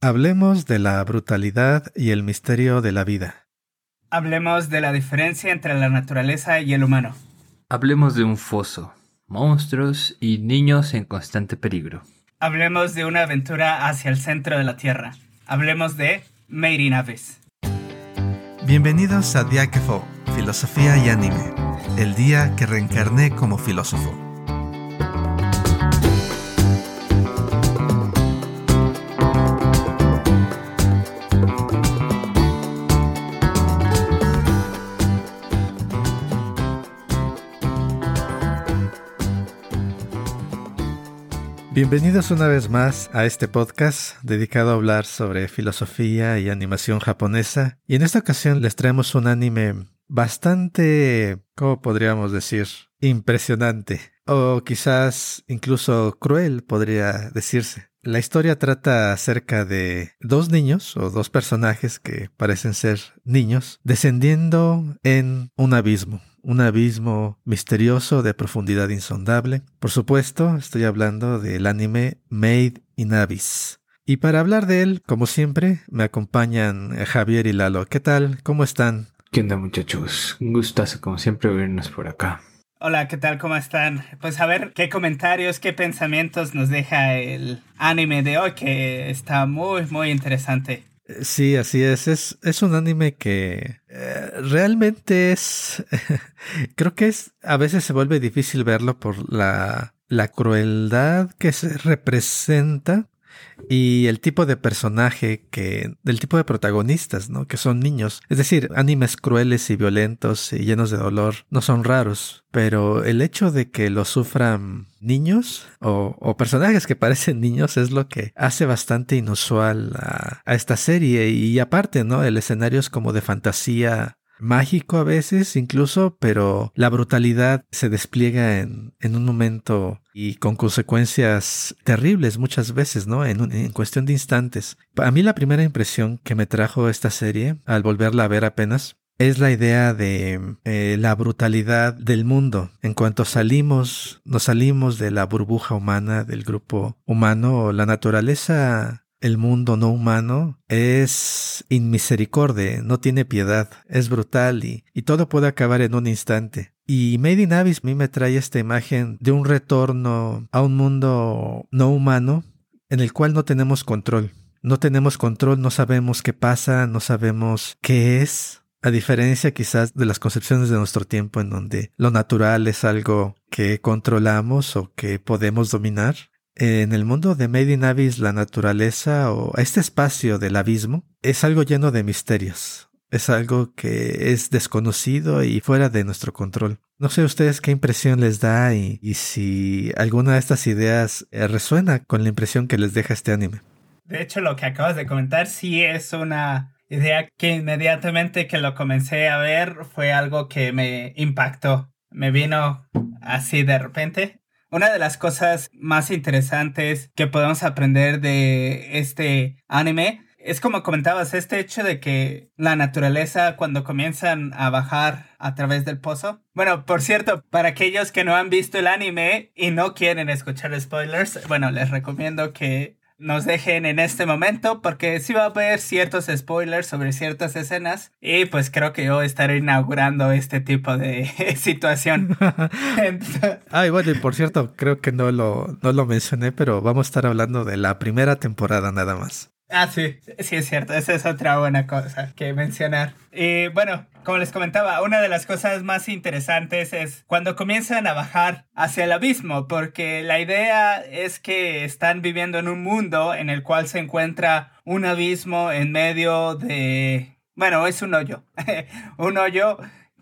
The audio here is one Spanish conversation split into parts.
Hablemos de la brutalidad y el misterio de la vida. Hablemos de la diferencia entre la naturaleza y el humano. Hablemos de un foso, monstruos y niños en constante peligro. Hablemos de una aventura hacia el centro de la Tierra. Hablemos de Made in Abyss. Bienvenidos a Diáquefo, Filosofía y Anime, el día que reencarné como filósofo. Bienvenidos una vez más a este podcast dedicado a hablar sobre filosofía y animación japonesa. Y en esta ocasión les traemos un anime bastante, ¿cómo podríamos decir? Impresionante. O quizás incluso cruel, podría decirse. La historia trata acerca de dos niños o dos personajes que parecen ser niños descendiendo en un abismo un abismo misterioso de profundidad insondable. Por supuesto, estoy hablando del anime Made in Abyss. Y para hablar de él, como siempre, me acompañan Javier y Lalo. ¿Qué tal? ¿Cómo están? ¿Qué onda muchachos? Un gustazo como siempre vernos por acá. Hola, ¿qué tal? ¿Cómo están? Pues a ver qué comentarios, qué pensamientos nos deja el anime de hoy, que está muy, muy interesante. Sí, así es. Es, es un anime que eh, realmente es. creo que es. A veces se vuelve difícil verlo por la, la crueldad que se representa y el tipo de personaje que, del tipo de protagonistas, ¿no? Que son niños. Es decir, animes crueles y violentos y llenos de dolor no son raros, pero el hecho de que lo sufran niños o, personajes que parecen niños es lo que hace bastante inusual a, a esta serie y aparte, ¿no? El escenario es como de fantasía mágico a veces incluso, pero la brutalidad se despliega en, en un momento y con consecuencias terribles muchas veces, ¿no? En, en, cuestión de instantes. A mí la primera impresión que me trajo esta serie, al volverla a ver apenas, es la idea de eh, la brutalidad del mundo. En cuanto salimos, nos salimos de la burbuja humana, del grupo humano, la naturaleza el mundo no humano es inmisericordia, no tiene piedad, es brutal y, y, todo puede acabar en un instante. Y Made in Abyss a mí me trae esta imagen de un retorno a un mundo no humano en el cual no tenemos control. No tenemos control, no sabemos qué pasa, no sabemos qué es. A diferencia quizás de las concepciones de nuestro tiempo en donde lo natural es algo que controlamos o que podemos dominar en el mundo de Made in Abyss, la naturaleza o este espacio del abismo es algo lleno de misterios. Es algo que es desconocido y fuera de nuestro control. No sé ustedes qué impresión les da y, y si alguna de estas ideas eh, resuena con la impresión que les deja este anime. De hecho, lo que acabas de comentar sí es una idea que inmediatamente que lo comencé a ver fue algo que me impactó. Me vino así de repente una de las cosas más interesantes que podemos aprender de este anime es como comentabas, este hecho de que la naturaleza cuando comienzan a bajar a través del pozo. Bueno, por cierto, para aquellos que no han visto el anime y no quieren escuchar spoilers, bueno, les recomiendo que nos dejen en este momento porque sí va a haber ciertos spoilers sobre ciertas escenas y pues creo que yo estaré inaugurando este tipo de situación. Ay, bueno, y por cierto, creo que no lo, no lo mencioné, pero vamos a estar hablando de la primera temporada nada más. Ah, sí, sí es cierto, esa es otra buena cosa que mencionar. Y bueno, como les comentaba, una de las cosas más interesantes es cuando comienzan a bajar hacia el abismo, porque la idea es que están viviendo en un mundo en el cual se encuentra un abismo en medio de... Bueno, es un hoyo, un hoyo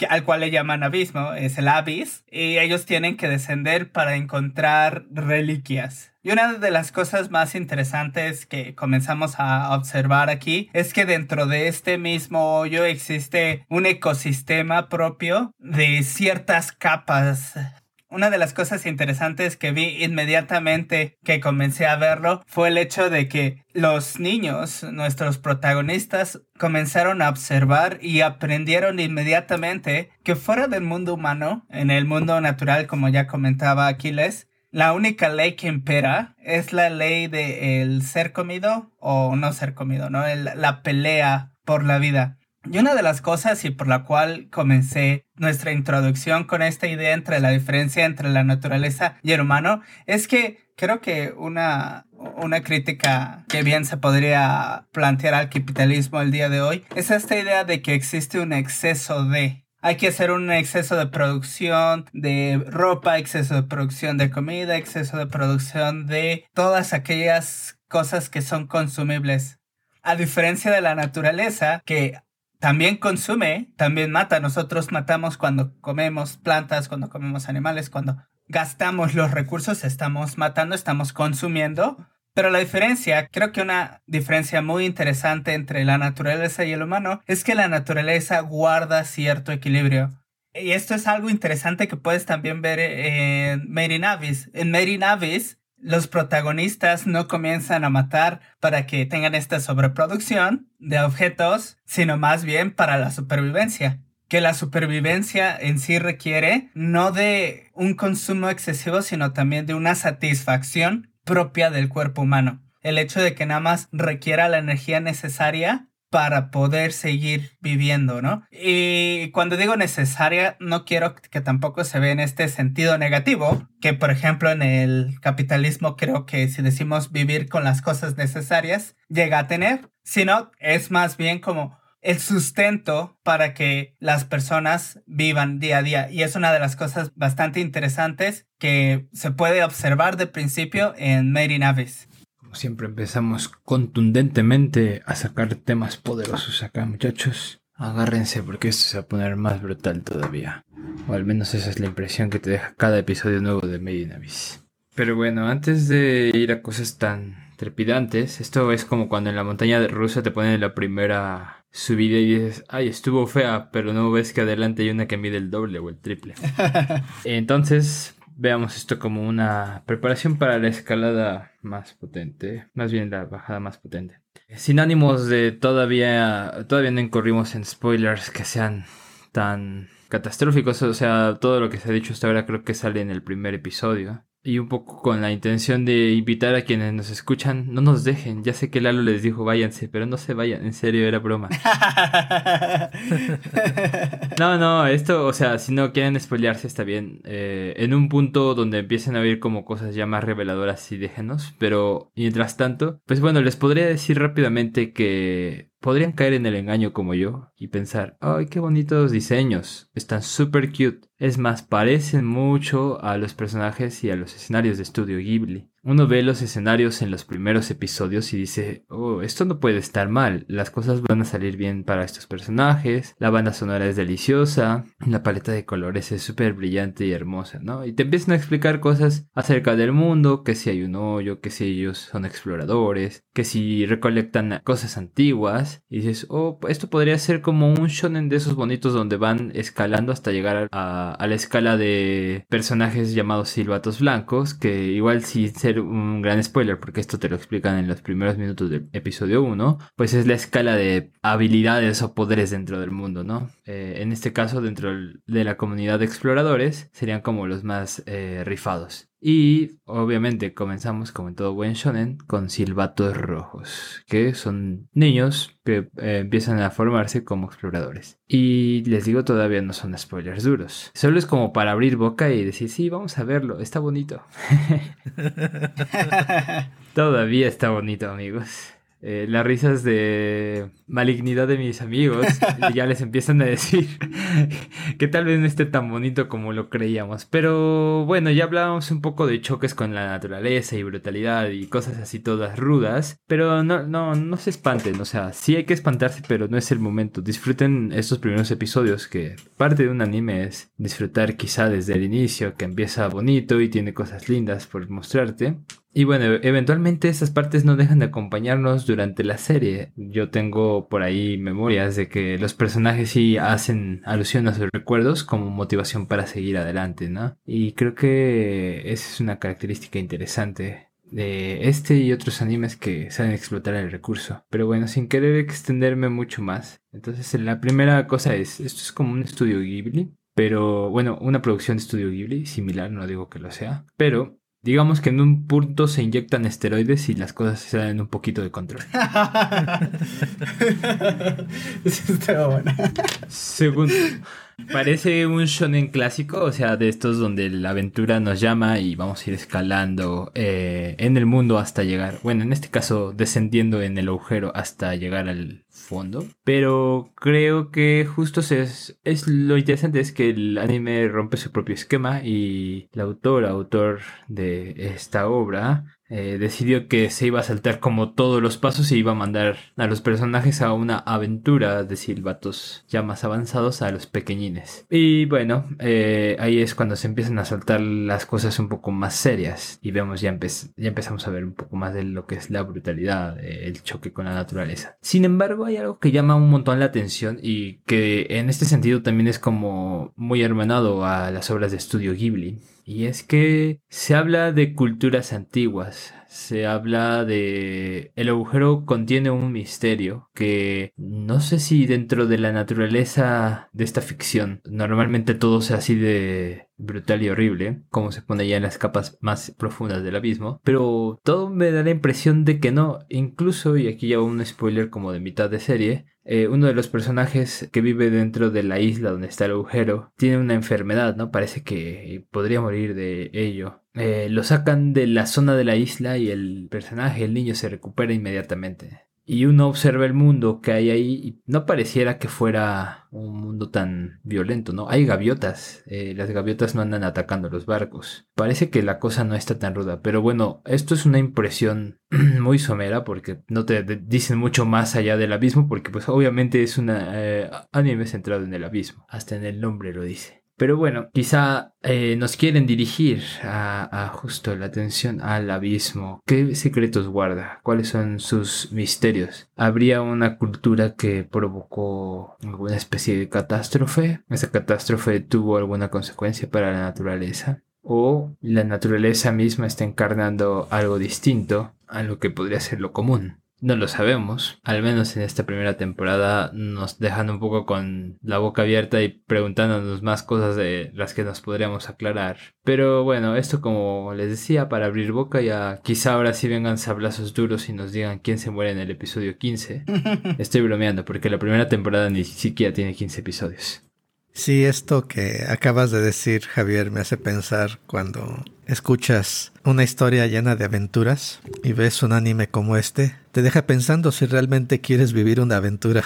al cual le llaman abismo, es el abyss, y ellos tienen que descender para encontrar reliquias. Y una de las cosas más interesantes que comenzamos a observar aquí es que dentro de este mismo hoyo existe un ecosistema propio de ciertas capas. Una de las cosas interesantes que vi inmediatamente que comencé a verlo fue el hecho de que los niños, nuestros protagonistas, comenzaron a observar y aprendieron inmediatamente que fuera del mundo humano, en el mundo natural, como ya comentaba Aquiles, la única ley que impera es la ley de el ser comido o no ser comido, ¿no? la pelea por la vida. Y una de las cosas y por la cual comencé nuestra introducción con esta idea entre la diferencia entre la naturaleza y el humano es que creo que una, una crítica que bien se podría plantear al capitalismo el día de hoy es esta idea de que existe un exceso de hay que hacer un exceso de producción de ropa, exceso de producción de comida, exceso de producción de todas aquellas cosas que son consumibles. A diferencia de la naturaleza, que también consume, también mata. Nosotros matamos cuando comemos plantas, cuando comemos animales, cuando gastamos los recursos, estamos matando, estamos consumiendo. Pero la diferencia, creo que una diferencia muy interesante entre la naturaleza y el humano es que la naturaleza guarda cierto equilibrio. Y esto es algo interesante que puedes también ver en in Abyss. En in Abyss, los protagonistas no comienzan a matar para que tengan esta sobreproducción de objetos, sino más bien para la supervivencia. Que la supervivencia en sí requiere no de un consumo excesivo, sino también de una satisfacción propia del cuerpo humano. El hecho de que nada más requiera la energía necesaria para poder seguir viviendo, ¿no? Y cuando digo necesaria, no quiero que tampoco se vea en este sentido negativo, que por ejemplo en el capitalismo creo que si decimos vivir con las cosas necesarias, llega a tener, sino es más bien como el sustento para que las personas vivan día a día. Y es una de las cosas bastante interesantes que se puede observar de principio en Made in Abyss siempre empezamos contundentemente a sacar temas poderosos acá, muchachos. Agárrense porque esto se va a poner más brutal todavía. O al menos esa es la impresión que te deja cada episodio nuevo de Made in Abyss. Pero bueno, antes de ir a cosas tan trepidantes, esto es como cuando en la montaña de rusa te ponen la primera subida y dices, ay, estuvo fea, pero no ves que adelante hay una que mide el doble o el triple. Entonces, veamos esto como una preparación para la escalada más potente, más bien la bajada más potente. Sin ánimos de todavía, todavía no incurrimos en spoilers que sean tan catastróficos, o sea, todo lo que se ha dicho hasta ahora creo que sale en el primer episodio y un poco con la intención de invitar a quienes nos escuchan, no nos dejen. Ya sé que Lalo les dijo váyanse, pero no se vayan, en serio, era broma. no, no, esto, o sea, si no quieren spoilearse está bien. Eh, en un punto donde empiecen a ver como cosas ya más reveladoras, sí déjenos. Pero mientras tanto, pues bueno, les podría decir rápidamente que podrían caer en el engaño como yo y pensar, ay, qué bonitos diseños, están súper cute. Es más, parecen mucho a los personajes y a los escenarios de estudio Ghibli. Uno ve los escenarios en los primeros episodios y dice, oh, esto no puede estar mal, las cosas van a salir bien para estos personajes, la banda sonora es deliciosa, la paleta de colores es súper brillante y hermosa, ¿no? Y te empiezan a explicar cosas acerca del mundo, que si hay un hoyo, que si ellos son exploradores, que si recolectan cosas antiguas, y dices, oh, esto podría ser como un shonen de esos bonitos donde van escalando hasta llegar a, a la escala de personajes llamados silbatos blancos, que igual si un gran spoiler porque esto te lo explican en los primeros minutos del episodio 1, pues es la escala de habilidades o poderes dentro del mundo, ¿no? Eh, en este caso, dentro de la comunidad de exploradores, serían como los más eh, rifados. Y obviamente comenzamos, como en todo buen shonen, con silbatos rojos, que son niños que eh, empiezan a formarse como exploradores. Y les digo, todavía no son spoilers duros. Solo es como para abrir boca y decir, sí, vamos a verlo, está bonito. todavía está bonito, amigos. Eh, las risas de malignidad de mis amigos ya les empiezan a decir que tal vez no esté tan bonito como lo creíamos. Pero bueno, ya hablábamos un poco de choques con la naturaleza y brutalidad y cosas así todas rudas. Pero no, no, no se espanten, o sea, sí hay que espantarse, pero no es el momento. Disfruten estos primeros episodios que parte de un anime es disfrutar quizá desde el inicio, que empieza bonito y tiene cosas lindas por mostrarte. Y bueno, eventualmente esas partes no dejan de acompañarnos durante la serie. Yo tengo por ahí memorias de que los personajes sí hacen alusión a sus recuerdos como motivación para seguir adelante, ¿no? Y creo que esa es una característica interesante de este y otros animes que saben explotar el recurso. Pero bueno, sin querer extenderme mucho más. Entonces, la primera cosa es, esto es como un estudio Ghibli, pero bueno, una producción de estudio Ghibli, similar, no digo que lo sea, pero digamos que en un punto se inyectan esteroides y las cosas se salen un poquito de control. Segundo, parece un shonen clásico, o sea, de estos donde la aventura nos llama y vamos a ir escalando eh, en el mundo hasta llegar, bueno, en este caso descendiendo en el agujero hasta llegar al fondo. Pero creo que justo es, es lo interesante es que el anime rompe su propio esquema y el autor, autor de esta obra, eh, decidió que se iba a saltar como todos los pasos y iba a mandar a los personajes a una aventura de silbatos ya más avanzados a los pequeñines. Y bueno, eh, ahí es cuando se empiezan a saltar las cosas un poco más serias y vemos ya, ya empezamos a ver un poco más de lo que es la brutalidad, eh, el choque con la naturaleza. Sin embargo, hay algo que llama un montón la atención y que en este sentido también es como muy hermanado a las obras de estudio Ghibli y es que se habla de culturas antiguas, se habla de... El agujero contiene un misterio que no sé si dentro de la naturaleza de esta ficción normalmente todo sea así de brutal y horrible, como se pone ya en las capas más profundas del abismo, pero todo me da la impresión de que no, incluso, y aquí ya un spoiler como de mitad de serie, eh, uno de los personajes que vive dentro de la isla donde está el agujero tiene una enfermedad, ¿no? Parece que podría morir de ello. Eh, lo sacan de la zona de la isla y el personaje, el niño, se recupera inmediatamente y uno observa el mundo que hay ahí y no pareciera que fuera un mundo tan violento, ¿no? Hay gaviotas, eh, las gaviotas no andan atacando los barcos. Parece que la cosa no está tan ruda, pero bueno, esto es una impresión muy somera porque no te dicen mucho más allá del abismo porque pues obviamente es un eh, anime centrado en el abismo, hasta en el nombre lo dice. Pero bueno, quizá eh, nos quieren dirigir a, justo la atención al abismo. ¿Qué secretos guarda? ¿Cuáles son sus misterios? ¿Habría una cultura que provocó alguna especie de catástrofe? ¿Esa catástrofe tuvo alguna consecuencia para la naturaleza? ¿O la naturaleza misma está encarnando algo distinto a lo que podría ser lo común? No lo sabemos, al menos en esta primera temporada nos dejan un poco con la boca abierta y preguntándonos más cosas de las que nos podríamos aclarar. Pero bueno, esto como les decía, para abrir boca ya quizá ahora sí vengan sablazos duros y nos digan quién se muere en el episodio 15. Estoy bromeando porque la primera temporada ni siquiera tiene 15 episodios. Sí, esto que acabas de decir, Javier, me hace pensar cuando escuchas una historia llena de aventuras y ves un anime como este, te deja pensando si realmente quieres vivir una aventura.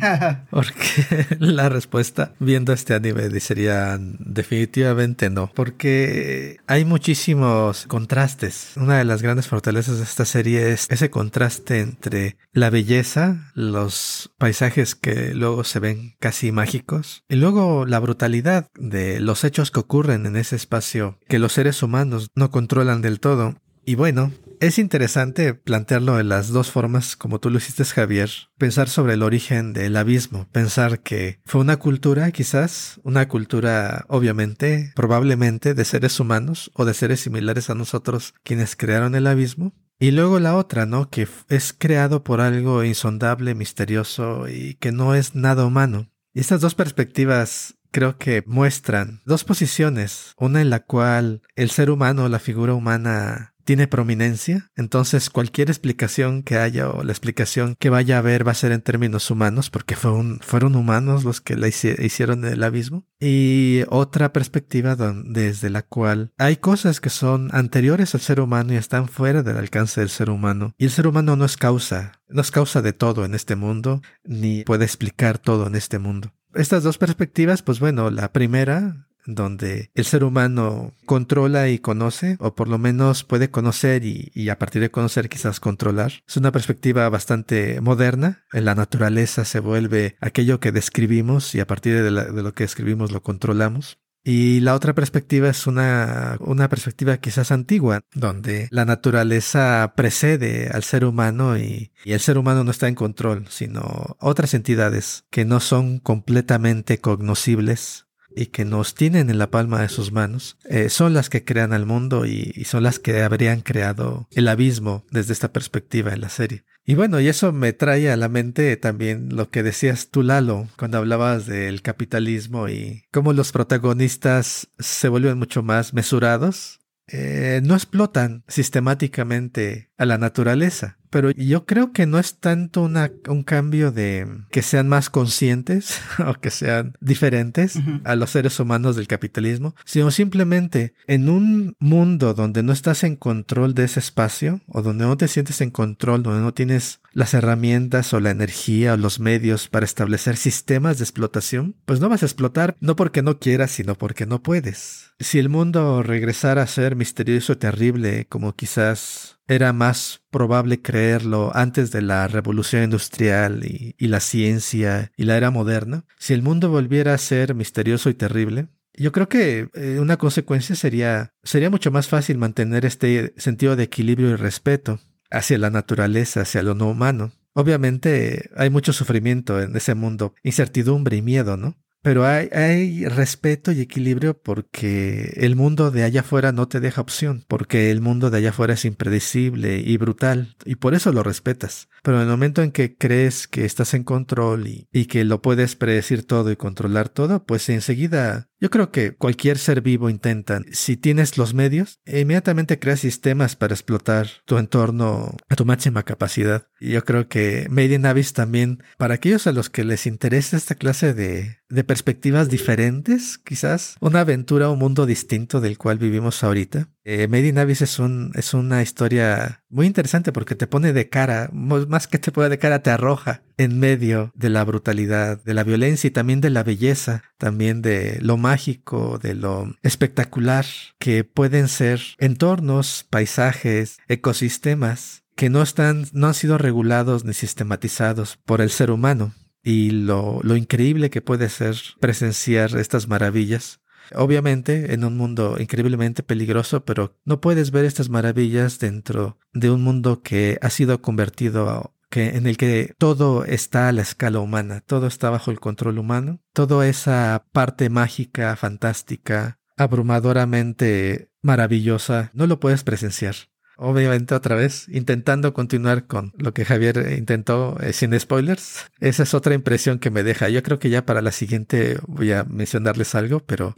porque la respuesta viendo este anime sería definitivamente no. Porque hay muchísimos contrastes. Una de las grandes fortalezas de esta serie es ese contraste entre la belleza, los paisajes que luego se ven casi mágicos, y luego la brutalidad de los hechos que ocurren en ese espacio que los seres humanos no controlan del todo. Y bueno, es interesante plantearlo en las dos formas, como tú lo hiciste, Javier. Pensar sobre el origen del abismo. Pensar que fue una cultura, quizás, una cultura, obviamente, probablemente, de seres humanos o de seres similares a nosotros quienes crearon el abismo. Y luego la otra, ¿no? Que es creado por algo insondable, misterioso y que no es nada humano. Y estas dos perspectivas creo que muestran dos posiciones, una en la cual el ser humano, la figura humana, tiene prominencia, entonces cualquier explicación que haya o la explicación que vaya a haber va a ser en términos humanos, porque fueron humanos los que la hicieron el abismo. Y otra perspectiva desde la cual hay cosas que son anteriores al ser humano y están fuera del alcance del ser humano. Y el ser humano no es causa, no es causa de todo en este mundo, ni puede explicar todo en este mundo. Estas dos perspectivas, pues bueno, la primera donde el ser humano controla y conoce, o por lo menos puede conocer y, a partir de conocer quizás controlar. Es una perspectiva bastante moderna. En la naturaleza se vuelve aquello que describimos y a partir de, lo que escribimos lo controlamos. Y la otra perspectiva es una, una perspectiva quizás antigua, donde la naturaleza precede al ser humano y, el ser humano no está en control, sino otras entidades que no son completamente cognoscibles y que nos tienen en la palma de sus manos, eh, son las que crean al mundo y, son las que habrían creado el abismo desde esta perspectiva en la serie. Y bueno, y eso me trae a la mente también lo que decías tú, Lalo, cuando hablabas del capitalismo y cómo los protagonistas se vuelven mucho más mesurados. Eh, no explotan sistemáticamente a la naturaleza. Pero yo creo que no es tanto una, un cambio de que sean más conscientes o que sean diferentes a los seres humanos del capitalismo, sino simplemente en un mundo donde no estás en control de ese espacio o donde no te sientes en control, donde no tienes las herramientas o la energía o los medios para establecer sistemas de explotación, pues no vas a explotar no porque no quieras, sino porque no puedes. Si el mundo regresara a ser misterioso y terrible como quizás era más probable creerlo antes de la revolución industrial y, la ciencia y la era moderna. Si el mundo volviera a ser misterioso y terrible, yo creo que eh, una consecuencia sería, sería mucho más fácil mantener este sentido de equilibrio y respeto hacia la naturaleza, hacia lo no humano. Obviamente hay mucho sufrimiento en ese mundo, incertidumbre y miedo, ¿no? Pero hay, hay, respeto y equilibrio porque el mundo de allá afuera no te deja opción, porque el mundo de allá afuera es impredecible y brutal, y por eso lo respetas. Pero en el momento en que crees que estás en control y, que lo puedes predecir todo y controlar todo, pues enseguida yo creo que cualquier ser vivo intenta, si tienes los medios, inmediatamente creas sistemas para explotar tu entorno a tu máxima capacidad. Y yo creo que Made in Abyss también, para aquellos a los que les interesa esta clase de, de perspectivas diferentes, quizás, una aventura, un mundo distinto del cual vivimos ahorita, eh, es, un, es una historia muy interesante porque te pone de cara, más que te pone de cara, te arroja en medio de la brutalidad, de la violencia y también de la belleza, también de lo mágico, de lo espectacular que pueden ser entornos, paisajes, ecosistemas que no están, no han sido regulados ni sistematizados por el ser humano. Y lo increíble que puede ser presenciar estas maravillas Obviamente, en un mundo increíblemente peligroso, pero no puedes ver estas maravillas dentro de un mundo que ha sido convertido que en el que todo está a la escala humana, todo está bajo el control humano, toda esa parte mágica, fantástica, abrumadoramente maravillosa, no lo puedes presenciar obviamente otra vez, intentando continuar con lo que Javier intentó eh, sin spoilers. Esa es otra impresión que me deja. Yo creo que ya para la siguiente voy a mencionarles algo, pero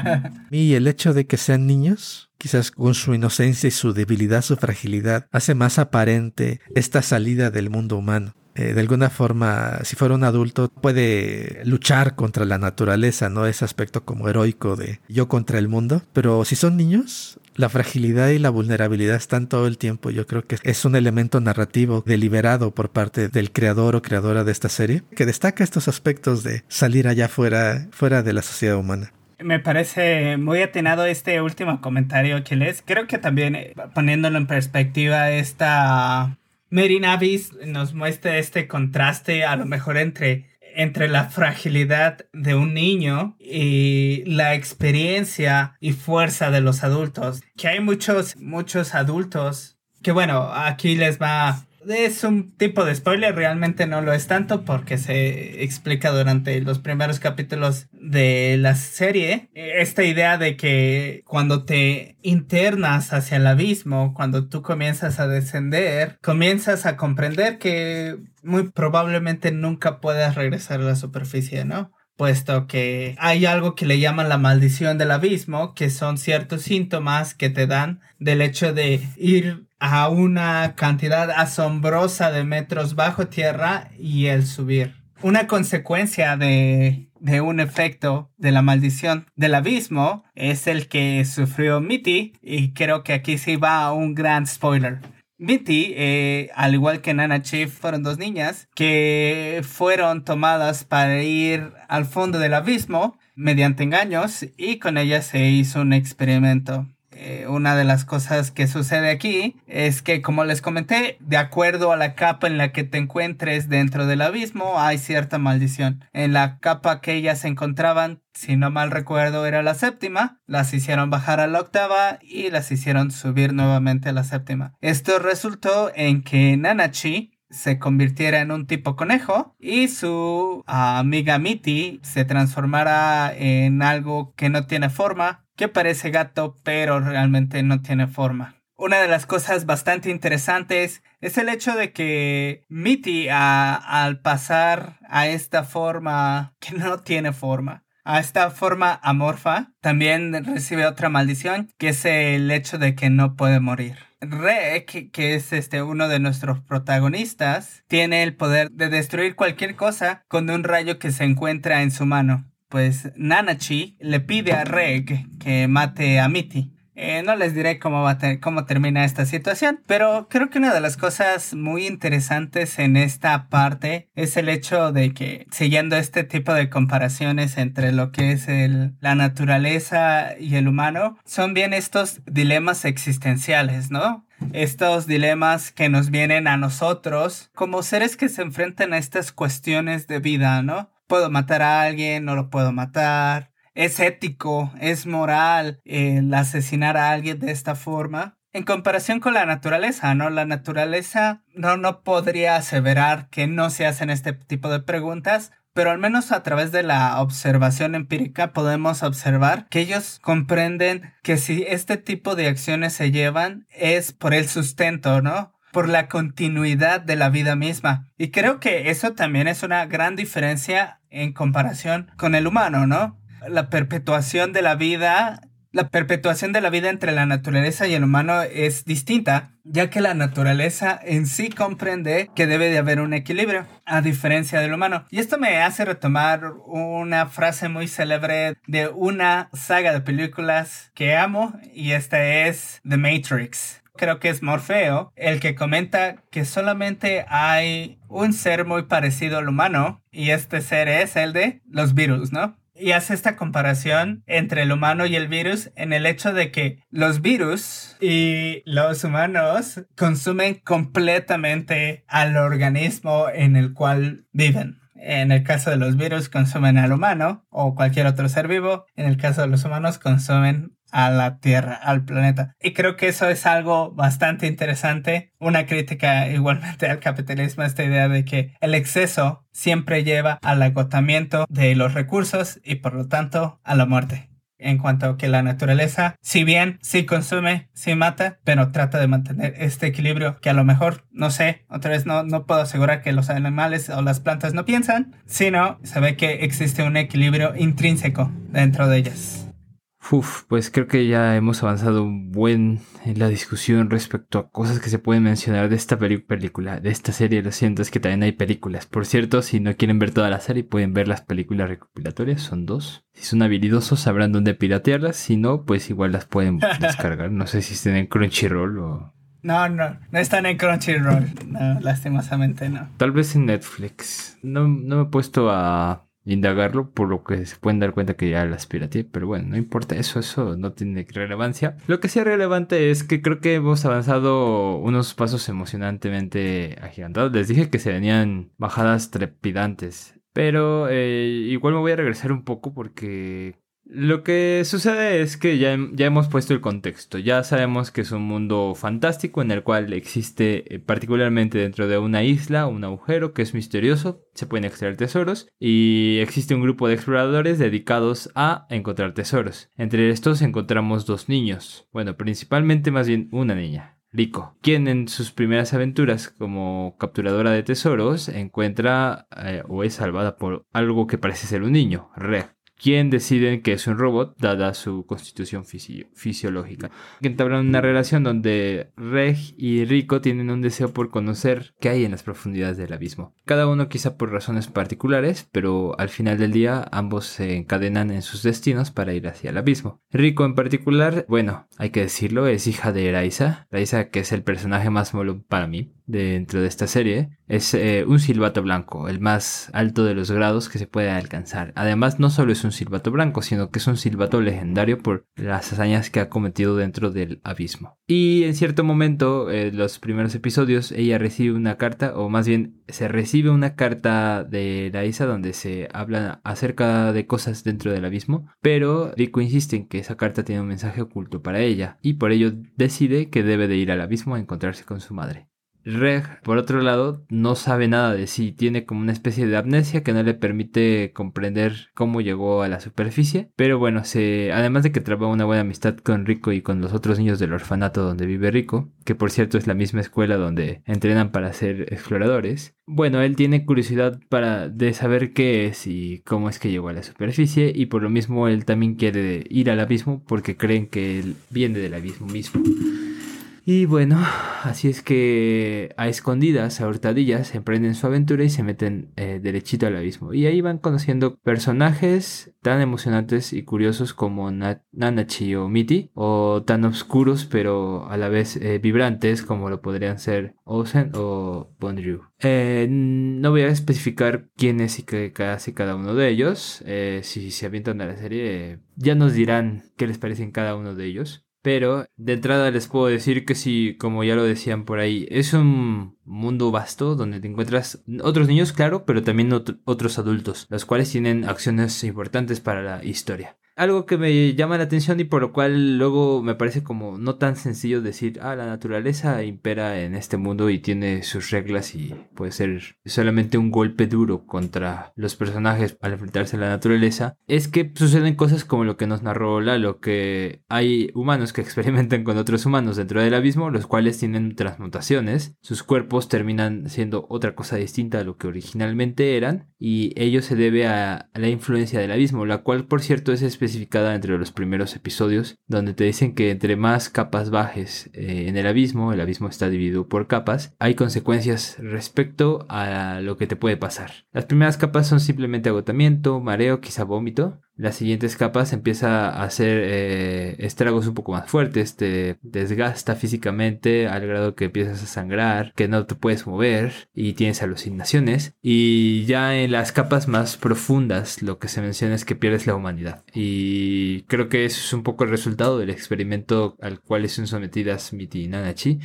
y el hecho de que sean niños, quizás con su inocencia y su debilidad, su fragilidad, hace más aparente esta salida del mundo humano. Eh, de alguna forma, si fuera un adulto, puede luchar contra la naturaleza, ¿no? Ese aspecto como heroico de yo contra el mundo. Pero si son niños, la fragilidad y la vulnerabilidad están todo el tiempo. Yo creo que es un elemento narrativo deliberado por parte del creador o creadora de esta serie que destaca estos aspectos de salir allá fuera, fuera de la sociedad humana. Me parece muy atinado este último comentario, Chiles. Creo que también eh, poniéndolo en perspectiva, esta Mary Navis nos muestra este contraste a lo mejor entre entre la fragilidad de un niño y la experiencia y fuerza de los adultos. Que hay muchos, muchos adultos que bueno, aquí les va es un tipo de spoiler, realmente no lo es tanto porque se explica durante los primeros capítulos de la serie esta idea de que cuando te internas hacia el abismo, cuando tú comienzas a descender, comienzas a comprender que muy probablemente nunca puedas regresar a la superficie, ¿no? puesto que hay algo que le llaman la maldición del abismo, que son ciertos síntomas que te dan del hecho de ir a una cantidad asombrosa de metros bajo tierra y el subir. Una consecuencia de, de un efecto de la maldición del abismo es el que sufrió Mitty y creo que aquí sí va un gran spoiler. Mitty, eh, al igual que Nana Chief, fueron dos niñas que fueron tomadas para ir al fondo del abismo mediante engaños y con ellas se hizo un experimento. Eh, una de las cosas que sucede aquí es que, como les comenté, de acuerdo a la capa en la que te encuentres dentro del abismo, hay cierta maldición. En la capa que ellas se encontraban, si no mal recuerdo, era la séptima, las hicieron bajar a la octava y las hicieron subir nuevamente a la séptima. Esto resultó en que Nanachi, se convirtiera en un tipo conejo y su amiga Mitty se transformara en algo que no tiene forma que parece gato pero realmente no tiene forma. Una de las cosas bastante interesantes es el hecho de que Mitty al pasar a esta forma que no tiene forma, a esta forma amorfa, también recibe otra maldición, que es el hecho de que no puede morir. Rek, que es este uno de nuestros protagonistas, tiene el poder de destruir cualquier cosa con un rayo que se encuentra en su mano. Pues Nanachi le pide a Rek que mate a Mitty. Eh, no les diré cómo, va cómo termina esta situación, pero creo que una de las cosas muy interesantes en esta parte es el hecho de que, siguiendo este tipo de comparaciones entre lo que es la naturaleza y el humano, son bien estos dilemas existenciales, ¿no? Estos dilemas que nos vienen a nosotros como seres que se enfrentan a estas cuestiones de vida, ¿no? ¿Puedo matar a alguien? ¿No lo puedo matar? Es ético, es moral el asesinar a alguien de esta forma. En comparación con la naturaleza, ¿no? La naturaleza no, no podría aseverar que no se hacen este tipo de preguntas, pero al menos a través de la observación empírica podemos observar que ellos comprenden que si este tipo de acciones se llevan es por el sustento, ¿no? Por la continuidad de la vida misma. Y creo que eso también es una gran diferencia en comparación con el humano, ¿no? La perpetuación de la vida, la perpetuación de la vida entre la naturaleza y el humano es distinta, ya que la naturaleza en sí comprende que debe de haber un equilibrio, a diferencia del humano. Y esto me hace retomar una frase muy célebre de una saga de películas que amo, y esta es The Matrix creo que es Morfeo, el que comenta que solamente hay un ser muy parecido al humano y este ser es el de los virus, ¿no? Y hace esta comparación entre el humano y el virus en el hecho de que los virus y los humanos consumen completamente al organismo en el cual viven. En el caso de los virus consumen al humano o cualquier otro ser vivo. En el caso de los humanos consumen a la Tierra, al planeta. Y creo que eso es algo bastante interesante, una crítica igualmente al capitalismo, esta idea de que el exceso siempre lleva al agotamiento de los recursos y por lo tanto a la muerte. En cuanto a que la naturaleza, si bien sí consume, sí mata, pero trata de mantener este equilibrio que a lo mejor, no sé, otra vez no, no puedo asegurar que los animales o las plantas no piensan, sino se ve que existe un equilibrio intrínseco dentro de ellas. Uf, pues creo que ya hemos avanzado un buen en la discusión respecto a cosas que se pueden mencionar de esta película, de esta serie. Lo siento, es que también hay películas. Por cierto, si no quieren ver toda la serie, pueden ver las películas recopilatorias, son dos. Si son habilidosos, sabrán dónde piratearlas. Si no, pues igual las pueden descargar. No sé si estén en Crunchyroll o. No, no, no están en Crunchyroll. No, lastimosamente no. Tal vez en Netflix. No, no me he puesto a indagarlo, por lo que se pueden dar cuenta que ya las pirateé, pero bueno, no importa eso, eso no tiene relevancia. Lo que sí es relevante es que creo que hemos avanzado unos pasos emocionantemente agigantados. Les dije que se venían bajadas trepidantes, pero eh, igual me voy a regresar un poco porque lo que sucede es que ya, ya, hemos puesto el contexto, ya sabemos que es un mundo fantástico en el cual existe eh, particularmente dentro de una isla un agujero que es misterioso, se pueden extraer tesoros y existe un grupo de exploradores dedicados a encontrar tesoros. Entre estos encontramos dos niños, bueno, principalmente más bien una niña, Rico, quien en sus primeras aventuras como capturadora de tesoros encuentra eh, o es salvada por algo que parece ser un niño, Red quién deciden que es un robot dada su constitución fisiológica. Entablan una relación donde Reg y Rico tienen un deseo por conocer qué hay en las profundidades del abismo. Cada uno quizá por razones particulares, pero al final del día ambos se encadenan en sus destinos para ir hacia el abismo. Rico en particular, bueno, hay que decirlo, es hija de Raisa, Raisa que es el personaje más molo para mí dentro de esta serie es eh, un silbato blanco, el más alto de los grados que se puede alcanzar. Además, no solo es un silbato blanco, sino que es un silbato legendario por las hazañas que ha cometido dentro del abismo. Y en cierto momento, en eh, los primeros episodios, ella recibe una carta, o más bien se recibe una carta de Raisa donde se habla acerca de cosas dentro del abismo, pero Rico insiste en que esa carta tiene un mensaje oculto para ella, y por ello decide que debe de ir al abismo a encontrarse con su madre. Reg, por otro lado, no sabe nada de sí, tiene como una especie de amnesia que no le permite comprender cómo llegó a la superficie, pero bueno, además de que traba una buena amistad con Rico y con los otros niños del orfanato donde vive Rico, que por cierto es la misma escuela donde entrenan para ser exploradores, bueno, él tiene curiosidad para de saber qué es y cómo es que llegó a la superficie. Y por lo mismo él también quiere ir al abismo porque creen que él viene del abismo mismo. Y bueno, así es que a escondidas, a hurtadillas, emprenden su aventura y se meten eh, derechito al abismo. Y ahí van conociendo personajes tan emocionantes y curiosos como Nanachi o Miti, o tan oscuros pero a la vez eh, vibrantes como lo podrían ser Ozen o Bondryu. Eh, no voy a especificar quién es y qué hace cada uno de ellos. si se avientan a la serie, ya nos dirán qué les parece en cada uno de ellos. Pero de entrada les puedo decir que sí, como ya lo decían por ahí, es un mundo vasto donde te encuentras otros niños, claro, pero también otros adultos, los cuales tienen acciones importantes para la historia. Algo que me llama la atención y por lo cual luego me parece como no tan sencillo decir, ah, la naturaleza impera en este mundo y tiene sus reglas y puede ser solamente un golpe duro contra los personajes al enfrentarse a la naturaleza, es que suceden cosas como lo que nos narró Lalo, que hay humanos que experimentan con otros humanos dentro del abismo, los cuales tienen transmutaciones, sus cuerpos terminan siendo otra cosa distinta a lo que originalmente eran y ello se debe a la influencia del abismo, la cual por cierto es especificada entre los primeros episodios, donde te dicen que entre más capas bajes eh, en el abismo, el abismo está dividido por capas, hay consecuencias respecto a lo que te puede pasar. Las primeras capas son simplemente agotamiento, mareo, quizá vómito, las siguientes capas empieza a hacer eh, estragos un poco más fuertes, te desgasta físicamente al grado que empiezas a sangrar, que no te puedes mover y tienes alucinaciones. Y ya en las capas más profundas lo que se menciona es que pierdes la humanidad. Y creo que eso es un poco el resultado del experimento al cual son sometidas Miti y Nanachi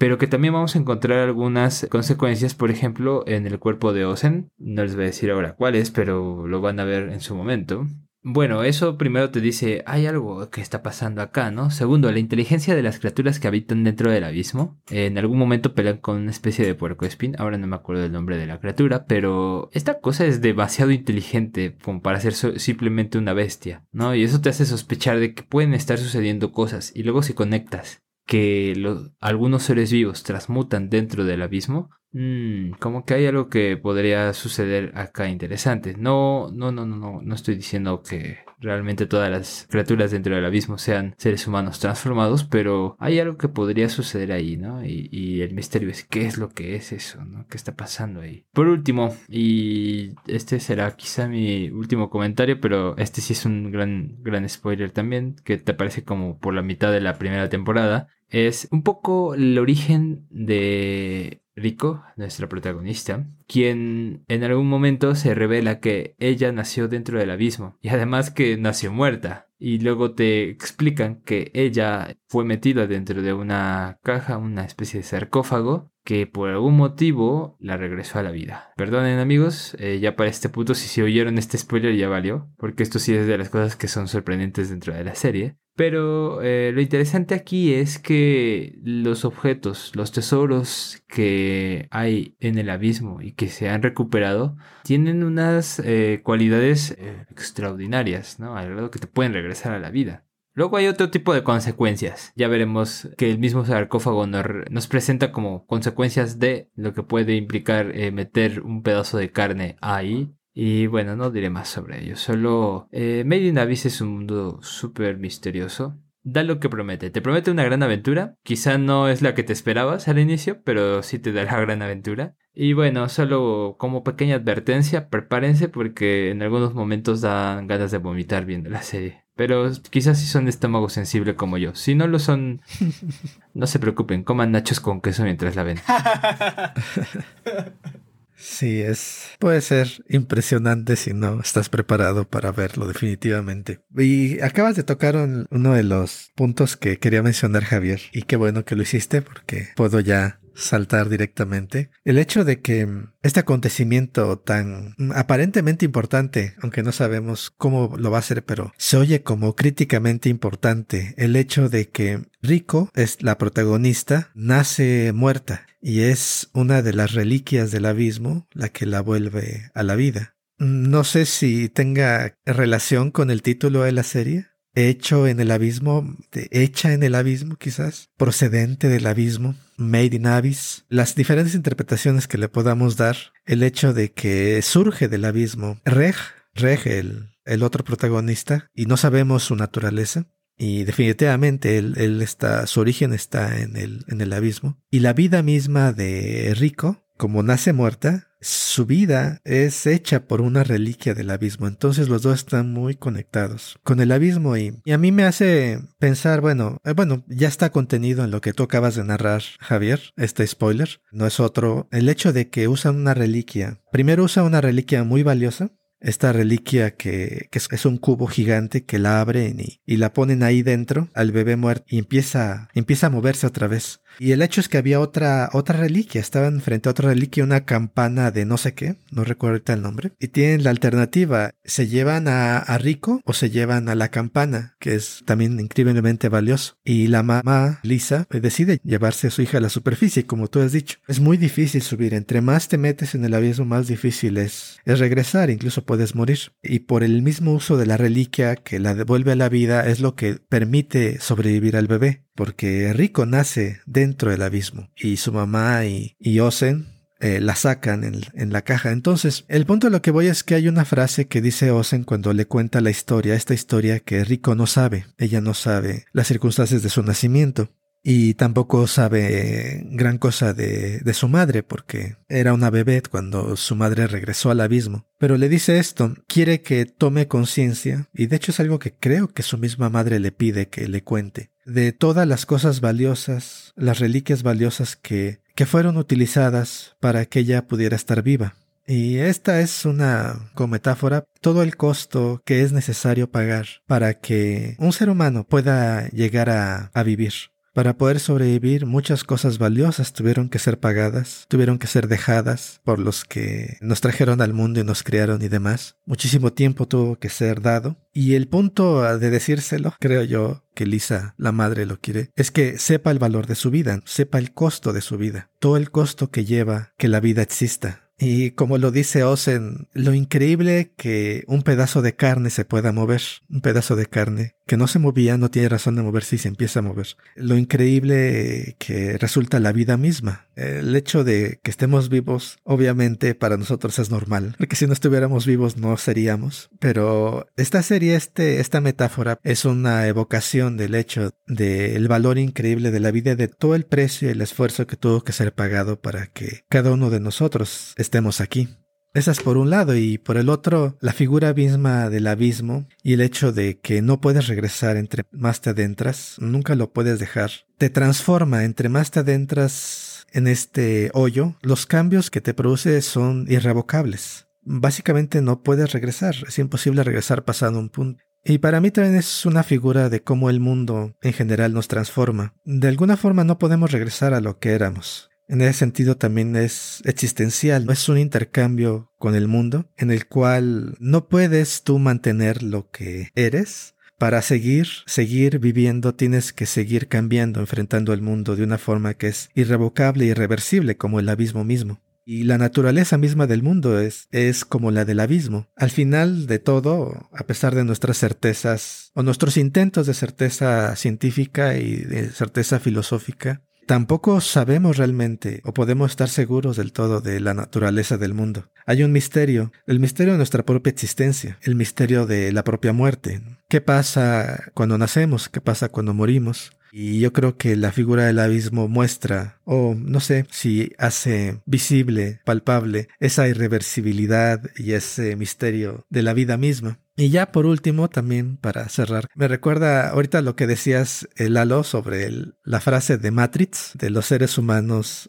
pero que también vamos a encontrar algunas consecuencias, por ejemplo, en el cuerpo de Ozen. No les voy a decir ahora cuáles, pero lo van a ver en su momento. Bueno, eso primero te dice, hay algo que está pasando acá, ¿no? Segundo, la inteligencia de las criaturas que habitan dentro del abismo. En algún momento pelean con una especie de puerco espín, ahora no me acuerdo del nombre de la criatura, pero esta cosa es demasiado inteligente para ser simplemente una bestia, ¿no? Y eso te hace sospechar de que pueden estar sucediendo cosas y luego si conectas que algunos seres vivos transmutan dentro del abismo, Mm, como que hay algo que podría suceder acá interesante. No, no, no, no, no, no estoy diciendo que realmente todas las criaturas dentro del abismo sean seres humanos transformados, pero hay algo que podría suceder ahí, ¿no? Y, y el misterio es qué es lo que es eso, ¿no? ¿Qué está pasando ahí? Por último, y este será quizá mi último comentario, pero este sí es un gran, gran spoiler también, que te parece como por la mitad de la primera temporada, es un poco el origen de Rico, nuestra protagonista, quien en algún momento se revela que ella nació dentro del abismo y además que nació muerta. Y luego te explican que ella fue metida dentro de una caja, una especie de sarcófago, que por algún motivo la regresó a la vida. Perdonen amigos, eh, ya para este punto si se oyeron este spoiler ya valió, porque esto sí es de las cosas que son sorprendentes dentro de la serie. Pero eh, lo interesante aquí es que los objetos, los tesoros que hay en el abismo y que se han recuperado, tienen unas eh, cualidades eh, extraordinarias, ¿no? Al grado que te pueden regresar a la vida. Luego hay otro tipo de consecuencias. Ya veremos que el mismo sarcófago nos, presenta como consecuencias de lo que puede implicar meter un pedazo de carne ahí y bueno, no diré más sobre ello. Solo eh, Made in Abyss es un mundo súper misterioso. Da lo que promete. Te promete una gran aventura. Quizá no es la que te esperabas al inicio, pero sí te dará gran aventura. Y bueno, solo como pequeña advertencia, prepárense porque en algunos momentos dan ganas de vomitar viendo la serie. Pero quizás si son de estómago sensible como yo. Si no lo son, no se preocupen, coman nachos con queso mientras la ven. Sí, es. Puede ser impresionante si no estás preparado para verlo, definitivamente. Y acabas de tocar uno de los puntos que quería mencionar, Javier. Y qué bueno que lo hiciste porque puedo ya saltar directamente. El hecho de que este acontecimiento tan aparentemente importante, aunque no sabemos cómo lo va a hacer, pero se oye como críticamente importante, el hecho de que Rico es la protagonista, nace muerta y es una de las reliquias del abismo la que la vuelve a la vida. No sé si tenga relación con el título de la serie, hecho en el abismo, hecha en el abismo quizás, procedente del abismo, made in abyss, las diferentes interpretaciones que le podamos dar, el hecho de que surge del abismo, Reg, Reg el, el otro protagonista, y no sabemos su naturaleza, y definitivamente él, él, está, su origen está en el, en el abismo. Y la vida misma de Rico, como nace muerta, su vida es hecha por una reliquia del abismo, entonces los dos están muy conectados con el abismo y, a mí me hace pensar, bueno, eh, bueno, ya está contenido en lo que tú acabas de narrar, Javier, este spoiler, no es otro, el hecho de que usan una reliquia, primero usa una reliquia muy valiosa, esta reliquia que, que es, un cubo gigante que la abren y, y, la ponen ahí dentro al bebé muerto y empieza, empieza a moverse otra vez. Y el hecho es que había otra, otra reliquia, estaban frente a otra reliquia, una campana de no sé qué, no recuerdo ahorita el nombre, y tienen la alternativa, se llevan a, a Rico o se llevan a la campana, que es también increíblemente valioso. Y la mamá, Lisa, decide llevarse a su hija a la superficie, como tú has dicho. Es muy difícil subir, entre más te metes en el abismo, más difícil es, es regresar, incluso puedes morir. Y por el mismo uso de la reliquia que la devuelve a la vida es lo que permite sobrevivir al bebé porque Rico nace dentro del abismo y su mamá y, y Osen eh, la sacan en, en, la caja. Entonces, el punto de lo que voy es que hay una frase que dice Osen cuando le cuenta la historia, esta historia que Rico no sabe, ella no sabe las circunstancias de su nacimiento y tampoco sabe gran cosa de, su madre porque era una bebé cuando su madre regresó al abismo. Pero le dice esto, quiere que tome conciencia y de hecho es algo que creo que su misma madre le pide que le cuente de todas las cosas valiosas, las reliquias valiosas que, que fueron utilizadas para que ella pudiera estar viva. Y esta es una, como metáfora, todo el costo que es necesario pagar para que un ser humano pueda llegar a, a vivir. Para poder sobrevivir, muchas cosas valiosas tuvieron que ser pagadas, tuvieron que ser dejadas por los que nos trajeron al mundo y nos criaron y demás. Muchísimo tiempo tuvo que ser dado. Y el punto de decírselo, creo yo, que Lisa, la madre, lo quiere, es que sepa el valor de su vida, sepa el costo de su vida, todo el costo que lleva que la vida exista. Y como lo dice Osen, lo increíble que un pedazo de carne se pueda mover, un pedazo de carne que no se movía, no tiene razón de moverse y se empieza a mover. Lo increíble que resulta la vida misma. El hecho de que estemos vivos, obviamente para nosotros es normal, porque si no estuviéramos vivos no seríamos. Pero esta serie, este, esta metáfora es una evocación del hecho del valor increíble de la vida, de todo el precio y el esfuerzo que tuvo que ser pagado para que cada uno de nosotros estemos aquí. Esas por un lado y por el otro la figura misma del abismo y el hecho de que no puedes regresar entre más te adentras, nunca lo puedes dejar, te transforma entre más te adentras en este hoyo, los cambios que te produce son irrevocables. Básicamente no puedes regresar, es imposible regresar pasando un punto. Y para mí también es una figura de cómo el mundo en general nos transforma. De alguna forma no podemos regresar a lo que éramos. En ese sentido también es existencial, es un intercambio con el mundo en el cual no puedes tú mantener lo que eres. Para seguir, seguir viviendo, tienes que seguir cambiando, enfrentando el mundo de una forma que es irrevocable y irreversible como el abismo mismo. Y la naturaleza misma del mundo es, es como la del abismo. Al final de todo, a pesar de nuestras certezas o nuestros intentos de certeza científica y de certeza filosófica, Tampoco sabemos realmente o podemos estar seguros del todo de la naturaleza del mundo. Hay un misterio, el misterio de nuestra propia existencia, el misterio de la propia muerte. ¿Qué pasa cuando nacemos? ¿Qué pasa cuando morimos? Y yo creo que la figura del abismo muestra, o no sé si hace visible, palpable, esa irreversibilidad y ese misterio de la vida misma. Y ya por último, también para cerrar, me recuerda ahorita lo que decías, el Lalo, sobre la frase de Matrix, de los seres humanos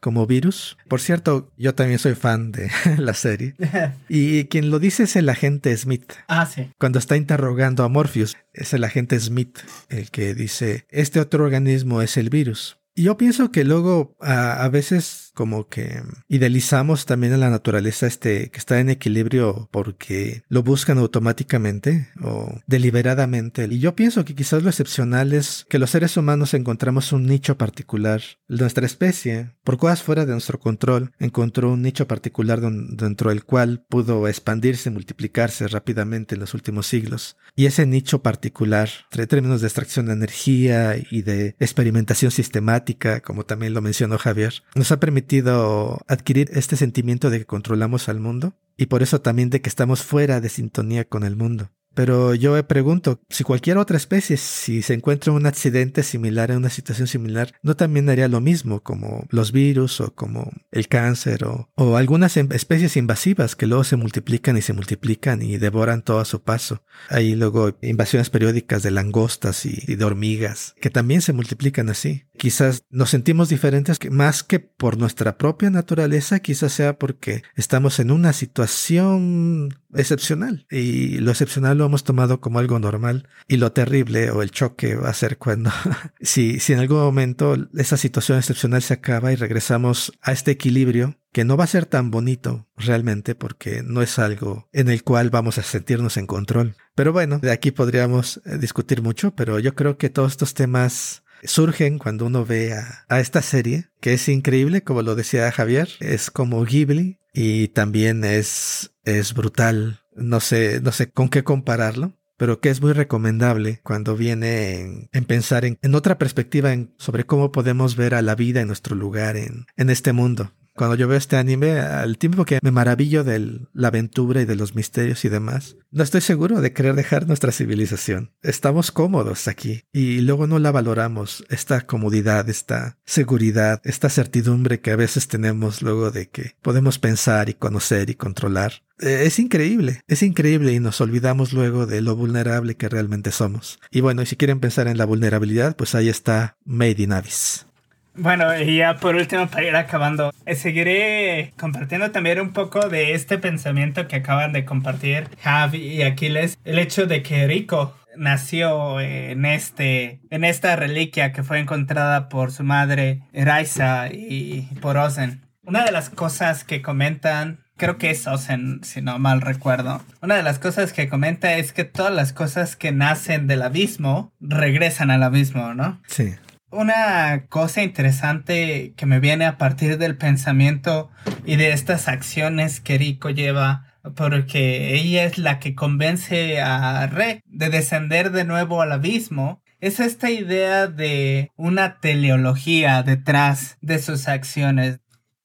como virus. Por cierto, yo también soy fan de la serie. Y quien lo dice es el agente Smith. Ah, sí. Cuando está interrogando a Morpheus, es el agente Smith el que dice, este otro organismo es el virus. Yo pienso que luego a, a, veces como que idealizamos también a la naturaleza este que está en equilibrio porque lo buscan automáticamente o deliberadamente. Y yo pienso que quizás lo excepcional es que los seres humanos encontramos un nicho particular. Nuestra especie, por cosas fuera de nuestro control, encontró un nicho particular dentro del cual pudo expandirse multiplicarse rápidamente en los últimos siglos. Y ese nicho particular, entre términos de extracción de energía y de experimentación sistemática, como también lo mencionó Javier, nos ha permitido adquirir este sentimiento de que controlamos al mundo y por eso también de que estamos fuera de sintonía con el mundo. Pero yo me pregunto, si cualquier otra especie, si se encuentra un accidente similar en una situación similar, ¿no también haría lo mismo como los virus o como el cáncer o, o algunas em, especies invasivas que luego se multiplican y se multiplican y devoran todo a su paso? Hay luego invasiones periódicas de langostas y, de hormigas que también se multiplican así. Quizás nos sentimos diferentes más que por nuestra propia naturaleza, quizás sea porque estamos en una situación excepcional y lo excepcional hemos tomado como algo normal y lo terrible o el choque va a ser cuando si, si en algún momento esa situación excepcional se acaba y regresamos a este equilibrio que no va a ser tan bonito realmente porque no es algo en el cual vamos a sentirnos en control. Pero bueno, de aquí podríamos eh, discutir mucho, pero yo creo que todos estos temas surgen cuando uno ve a, a, esta serie, que es increíble, como lo decía Javier, es como Ghibli y también es es brutal. No sé, no sé con qué compararlo, pero que es muy recomendable cuando viene en, pensar en, en, otra perspectiva en, sobre cómo podemos ver a la vida en nuestro lugar en, en este mundo cuando yo veo este anime, al tiempo que me maravillo de la aventura y de los misterios y demás, no estoy seguro de querer dejar nuestra civilización. Estamos cómodos aquí y luego no la valoramos, esta comodidad, esta seguridad, esta certidumbre que a veces tenemos luego de que podemos pensar y conocer y controlar. Eh, es increíble, es increíble y nos olvidamos luego de lo vulnerable que realmente somos. Y bueno, y si quieren pensar en la vulnerabilidad, pues ahí está Made in Abyss. Bueno, y ya por último, para ir acabando, eh, seguiré compartiendo también un poco de este pensamiento que acaban de compartir Javi y Aquiles, el hecho de que Rico nació en este en esta reliquia que fue encontrada por su madre Raisa y por Ozen. Una de las cosas que comentan creo que es Ozen, si no mal recuerdo. Una de las cosas que comenta es que todas las cosas que nacen del abismo regresan al abismo, ¿no? Sí. Una cosa interesante que me viene a partir del pensamiento y de estas acciones que Rico lleva porque ella es la que convence a Re de descender de nuevo al abismo, es esta idea de una teleología detrás de sus acciones.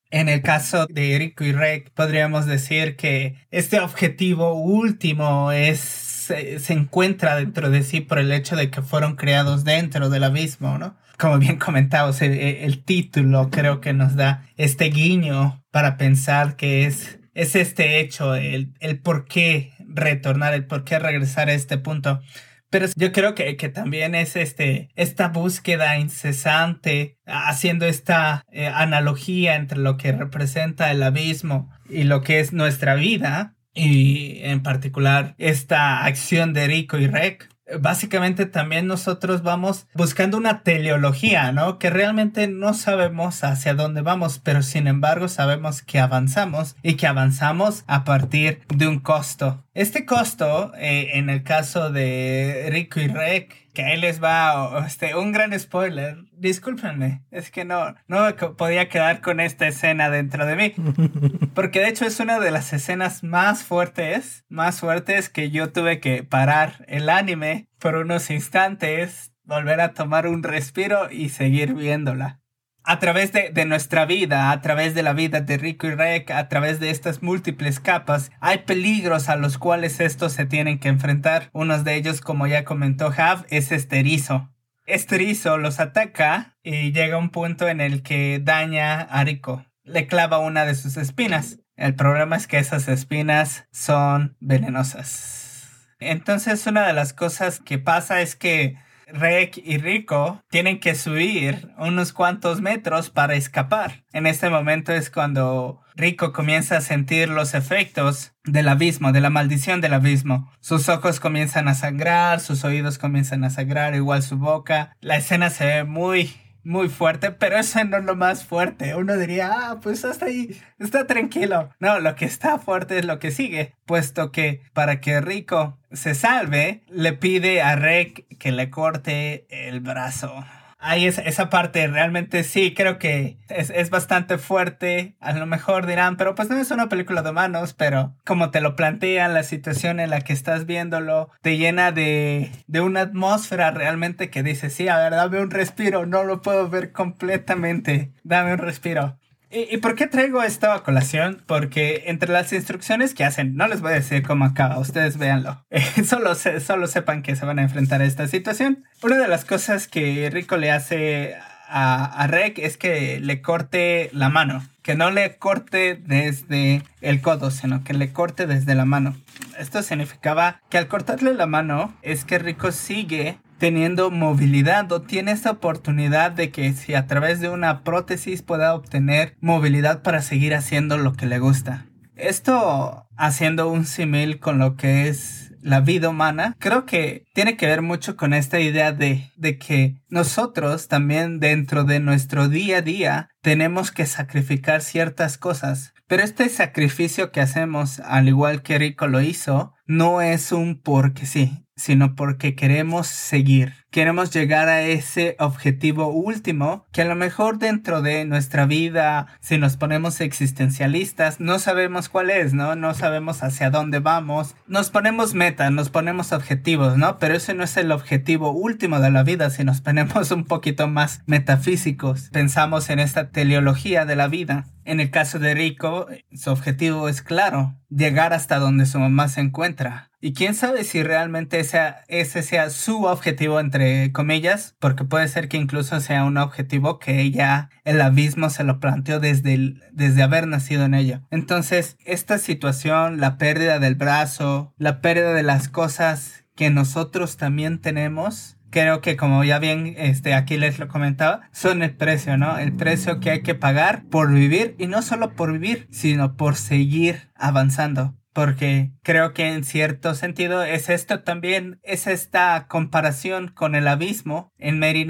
En el caso de Rico y Rek, podríamos decir que este objetivo último es se, encuentra dentro de sí por el hecho de que fueron creados dentro del abismo, ¿no? Como bien comentamos, el, título creo que nos da este guiño para pensar que es, es este hecho, el, el por qué retornar, el por qué regresar a este punto. Pero yo creo que, que, también es este, esta búsqueda incesante, haciendo esta eh, analogía entre lo que representa el abismo y lo que es nuestra vida, y en particular esta acción de Rico y Rec, básicamente también nosotros vamos buscando una teleología, ¿no? Que realmente no sabemos hacia dónde vamos, pero sin embargo sabemos que avanzamos y que avanzamos a partir de un costo. Este costo, eh, en el caso de Rico y Rec, que ahí les va este, un gran spoiler. Discúlpenme, es que no, no podía quedar con esta escena dentro de mí. Porque de hecho es una de las escenas más fuertes, más fuertes que yo tuve que parar el anime por unos instantes, volver a tomar un respiro y seguir viéndola a través de, de, nuestra vida, a través de la vida de Rico y Rek, a través de estas múltiples capas, hay peligros a los cuales estos se tienen que enfrentar. Uno de ellos, como ya comentó Jav, es este erizo. Este erizo los ataca y llega un punto en el que daña a Rico. Le clava una de sus espinas. El problema es que esas espinas son venenosas. Entonces una de las cosas que pasa es que Rek y Rico tienen que subir unos cuantos metros para escapar. En este momento es cuando Rico comienza a sentir los efectos del abismo, de la maldición del abismo. Sus ojos comienzan a sangrar, sus oídos comienzan a sangrar, igual su boca. La escena se ve muy muy fuerte, pero eso no es lo más fuerte. Uno diría, ah, pues hasta ahí, está tranquilo. No, lo que está fuerte es lo que sigue, puesto que para que Rico se salve, le pide a Rek que le corte el brazo. Ahí es, esa parte realmente sí, creo que es, es, bastante fuerte. A lo mejor dirán, pero pues no es una película de humanos, pero como te lo plantean, la situación en la que estás viéndolo, te llena de, de una atmósfera realmente que dice, sí, a ver, dame un respiro, no lo puedo ver completamente, dame un respiro. ¿Y, por qué traigo esta colación? Porque entre las instrucciones que hacen, no les voy a decir cómo acaba, ustedes véanlo. solo, solo sepan que se van a enfrentar a esta situación. Una de las cosas que Rico le hace a, a Rek es que le corte la mano. Que no le corte desde el codo, sino que le corte desde la mano. Esto significaba que al cortarle la mano es que Rico sigue teniendo movilidad o tiene esta oportunidad de que si a través de una prótesis pueda obtener movilidad para seguir haciendo lo que le gusta. Esto haciendo un símil con lo que es la vida humana, creo que tiene que ver mucho con esta idea de, de que nosotros también dentro de nuestro día a día tenemos que sacrificar ciertas cosas. Pero este sacrificio que hacemos, al igual que Rico lo hizo, no es un porque sí, sino porque queremos seguir. Queremos llegar a ese objetivo último que a lo mejor dentro de nuestra vida, si nos ponemos existencialistas, no sabemos cuál es, ¿no? No sabemos hacia dónde vamos. Nos ponemos metas, nos ponemos objetivos, ¿no? Pero ese no es el objetivo último de la vida si nos ponemos un poquito más metafísicos. Pensamos en esta teleología de la vida. En el caso de Rico, su objetivo es claro, llegar hasta donde su mamá se encuentra. Y quién sabe si realmente ese, sea su objetivo, entre comillas, porque puede ser que incluso sea un objetivo que ella, el abismo, se lo planteó desde, desde haber nacido en ella. Entonces, esta situación, la pérdida del brazo, la pérdida de las cosas que nosotros también tenemos, creo que como ya bien este aquí les lo comentaba, son el precio, ¿no? El precio que hay que pagar por vivir y no solo por vivir, sino por seguir avanzando porque creo que en cierto sentido es esto también, es esta comparación con el abismo en Mary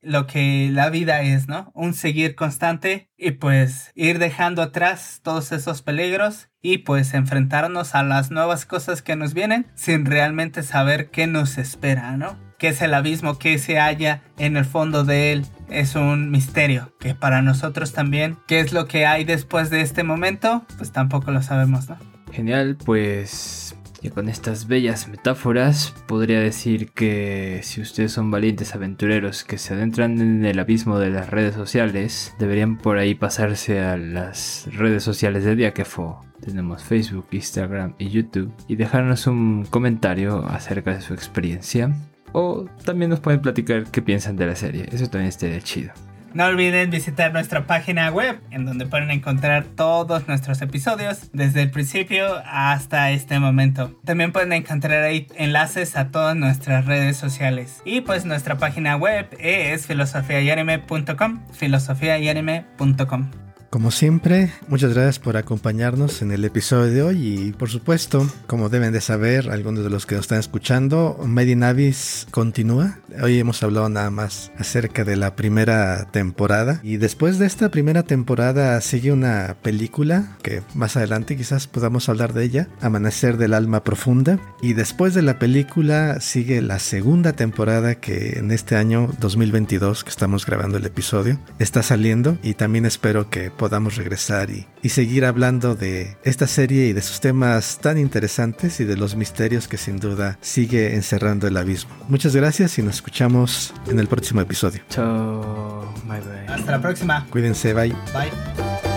lo que la vida es, ¿no? Un seguir constante y pues ir dejando atrás todos esos peligros y pues enfrentarnos a las nuevas cosas que nos vienen sin realmente saber qué nos espera, ¿no? ¿Qué es el abismo? ¿Qué se halla en el fondo de él? Es un misterio que para nosotros también, ¿qué es lo que hay después de este momento? Pues tampoco lo sabemos, ¿no? Genial, pues y con estas bellas metáforas podría decir que si ustedes son valientes aventureros que se adentran en el abismo de las redes sociales, deberían por ahí pasarse a las redes sociales de Diakefo. Tenemos Facebook, Instagram y YouTube y dejarnos un comentario acerca de su experiencia. O también nos pueden platicar qué piensan de la serie, eso también estaría chido. No olviden visitar nuestra página web en donde pueden encontrar todos nuestros episodios desde el principio hasta este momento. También pueden encontrar ahí enlaces a todas nuestras redes sociales. Y pues nuestra página web es filosofiayanime.com, filosofiayanime.com. Como siempre, muchas gracias por acompañarnos en el episodio de hoy y por supuesto, como deben de saber algunos de los que nos están escuchando, Made in Abyss continúa. Hoy hemos hablado nada más acerca de la primera temporada y después de esta primera temporada sigue una película que más adelante quizás podamos hablar de ella, Amanecer del Alma Profunda y después de la película sigue la segunda temporada que en este año 2022 que estamos grabando el episodio está saliendo y también espero que podamos regresar y, y, seguir hablando de esta serie y de sus temas tan interesantes y de los misterios que sin duda sigue encerrando el abismo. Muchas gracias y nos escuchamos en el próximo episodio. Chao, bye bye. Hasta la próxima. Cuídense, bye. Bye.